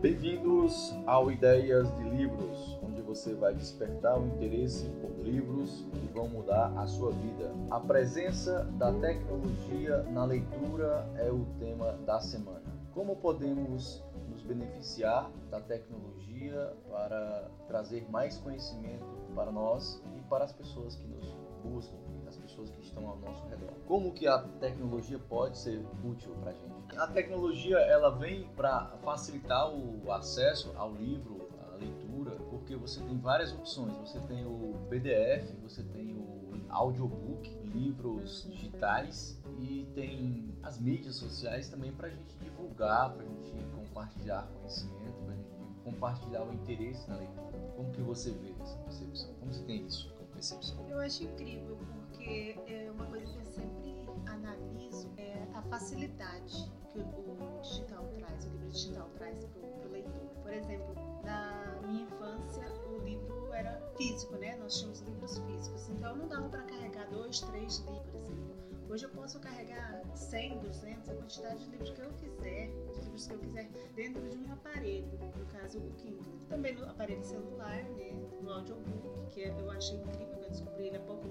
Bem-vindos ao Ideias de Livros, onde você vai despertar o interesse por livros que vão mudar a sua vida. A presença da tecnologia na leitura é o tema da semana. Como podemos nos beneficiar da tecnologia para trazer mais conhecimento para nós e para as pessoas que nos buscam, as pessoas estão ao nosso redor? Como que a tecnologia pode ser útil para a gente? A tecnologia ela vem para facilitar o acesso ao livro, à leitura, porque você tem várias opções. Você tem o PDF, você tem o audiobook, livros digitais e tem as mídias sociais também para a gente divulgar, para a gente compartilhar conhecimento, para a gente compartilhar o interesse na leitura. Como que você vê essa percepção? Como você tem isso como percepção? Eu acho incrível porque é uma coisa que eu sempre analiso é a facilidade que o digital traz, o livro digital traz para o leitor. Por exemplo, na minha infância o livro era físico, né? Nós tínhamos livros físicos, então não dava para carregar dois, três livros, por exemplo. Hoje eu posso carregar 100, 200, a quantidade de livros que eu quiser, de livros que eu quiser, dentro de um aparelho, no caso o Kindle. Também no aparelho celular, né, no audiobook, que eu achei incrível, eu descobri ele há pouco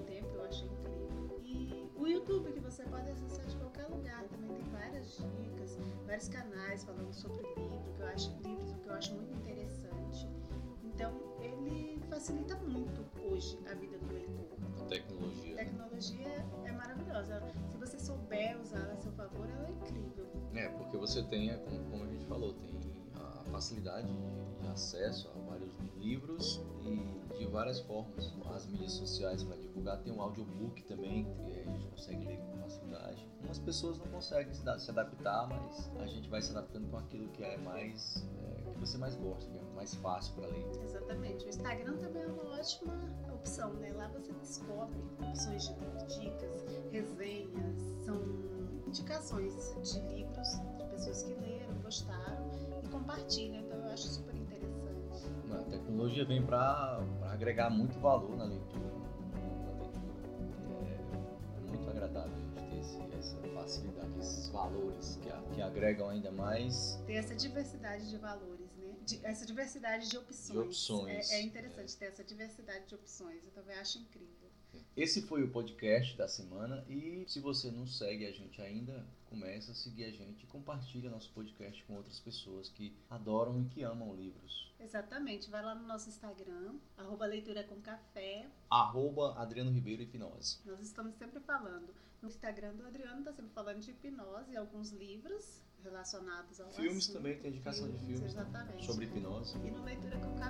YouTube, que você pode acessar de qualquer lugar, também tem várias dicas, vários canais falando sobre livro, que eu acho, livros, que eu acho muito interessante. Então, ele facilita muito hoje a vida do leitor. A tecnologia. A tecnologia é maravilhosa. Se você souber usá-la a seu favor, ela é incrível. É, porque você tem, como, como a gente falou, tem a facilidade de, acesso a vários livros e de várias formas. As mídias sociais para divulgar, tem um audiobook também, que a gente consegue ler com facilidade. Umas pessoas não conseguem se adaptar, mas a gente vai se adaptando com aquilo que é mais. É, que você mais gosta, que é mais fácil para ler. Exatamente. O Instagram também é uma ótima opção, né? Lá você descobre opções de dicas, resenhas, são indicações de livros de pessoas que leram, gostaram e compartilham. Então eu acho super interessante. A tecnologia vem para agregar muito valor na leitura. Na leitura. É, é muito agradável a gente ter esse- essa facilidade, esses valores que, que agregam ainda mais. Ter essa diversidade de valores, né? De- essa diversidade de opções. De opções. É, é interessante ter essa diversidade de opções. Eu também acho incrível. Esse foi o podcast da semana e se você não segue a gente ainda, começa a seguir a gente e compartilha nosso podcast com outras pessoas que adoram e que amam livros. Exatamente. Vai lá no nosso Instagram, arroba leitura com café. Arroba Adriano Ribeiro Hipnose. Nós estamos sempre falando. No Instagram do Adriano está sempre falando de hipnose e alguns livros relacionados ao Filmes assunto. também, tem indicação de filmes Exatamente. sobre hipnose. E no Leitura com Café